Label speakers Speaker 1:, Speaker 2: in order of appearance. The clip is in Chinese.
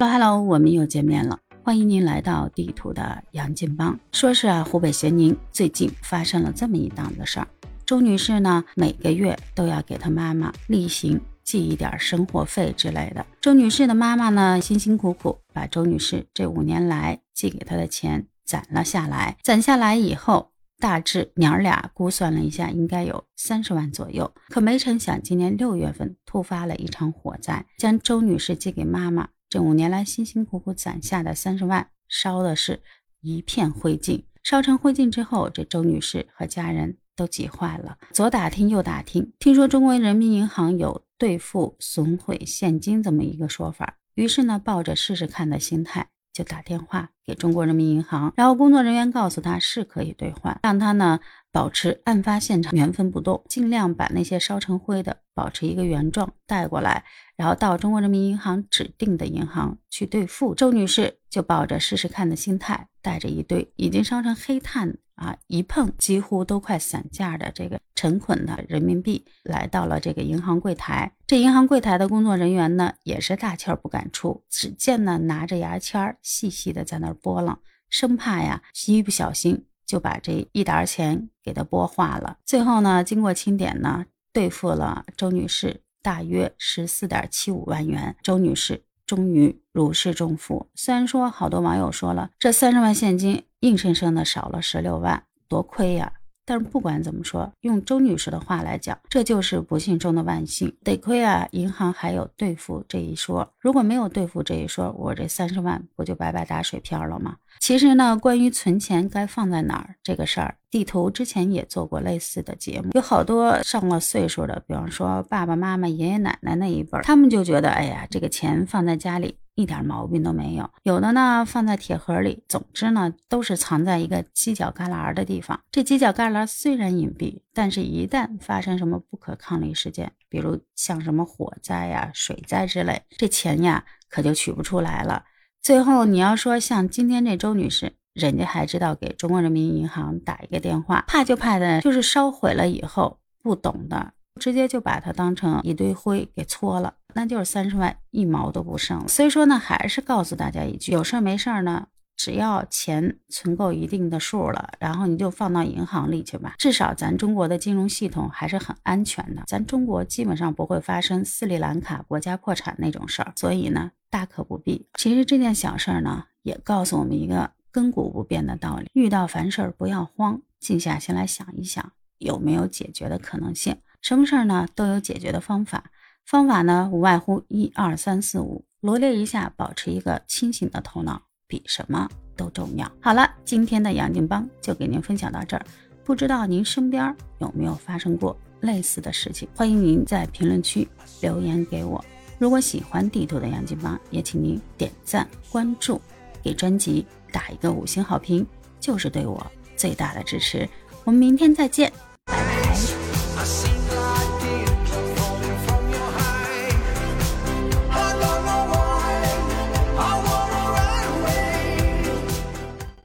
Speaker 1: Hello，我们又见面了，欢迎您来到地图的杨金帮。说是啊，湖北咸宁最近发生了这么一档子事儿，周女士呢每个月都要给她妈妈例行寄一点生活费之类的。周女士的妈妈呢辛辛苦苦把周女士这五年来寄给她的钱攒了下来，攒下来以后。大致娘儿俩估算了一下，应该有三十万左右。可没成想，今年六月份突发了一场火灾，将周女士寄给妈妈这五年来辛辛苦苦攒下的三十万烧的是一片灰烬。烧成灰烬之后，这周女士和家人都急坏了，左打听右打听，听说中国人民银行有兑付损毁现金这么一个说法，于是呢，抱着试试看的心态。就打电话给中国人民银行，然后工作人员告诉他是可以兑换，让他呢保持案发现场原封不动，尽量把那些烧成灰的保持一个原状带过来，然后到中国人民银行指定的银行去兑付。周女士就抱着试试看的心态，带着一堆已经烧成黑炭。啊，一碰几乎都快散架的这个成捆的人民币，来到了这个银行柜台。这银行柜台的工作人员呢，也是大气儿不敢出，只见呢拿着牙签细细的在那儿拨浪，生怕呀一不小心就把这一沓钱给他拨化了。最后呢，经过清点呢，兑付了周女士大约十四点七五万元。周女士终于如释重负。虽然说好多网友说了，这三十万现金。硬生生的少了十六万，多亏呀！但是不管怎么说，用周女士的话来讲，这就是不幸中的万幸。得亏啊，银行还有兑付这一说。如果没有兑付这一说，我这三十万不就白白打水漂了吗？其实呢，关于存钱该放在哪儿这个事儿，地图之前也做过类似的节目。有好多上了岁数的，比方说爸爸妈妈、爷爷奶奶那一辈，他们就觉得，哎呀，这个钱放在家里。一点毛病都没有，有的呢放在铁盒里，总之呢都是藏在一个犄角旮旯的地方。这犄角旮旯虽然隐蔽，但是一旦发生什么不可抗力事件，比如像什么火灾呀、水灾之类，这钱呀可就取不出来了。最后你要说像今天这周女士，人家还知道给中国人民银行打一个电话，怕就怕的就是烧毁了以后不懂的。直接就把它当成一堆灰给搓了，那就是三十万一毛都不剩了。所以说呢，还是告诉大家一句，有事儿没事儿呢，只要钱存够一定的数了，然后你就放到银行里去吧。至少咱中国的金融系统还是很安全的，咱中国基本上不会发生斯里兰卡国家破产那种事儿。所以呢，大可不必。其实这件小事儿呢，也告诉我们一个亘古不变的道理：遇到烦事儿不要慌，静下心来想一想，有没有解决的可能性。什么事儿呢都有解决的方法，方法呢无外乎一二三四五，罗列一下，保持一个清醒的头脑，比什么都重要。好了，今天的杨静帮就给您分享到这儿，不知道您身边有没有发生过类似的事情？欢迎您在评论区留言给我。如果喜欢地图的杨静帮，也请您点赞关注，给专辑打一个五星好评，就是对我最大的支持。我们明天再见。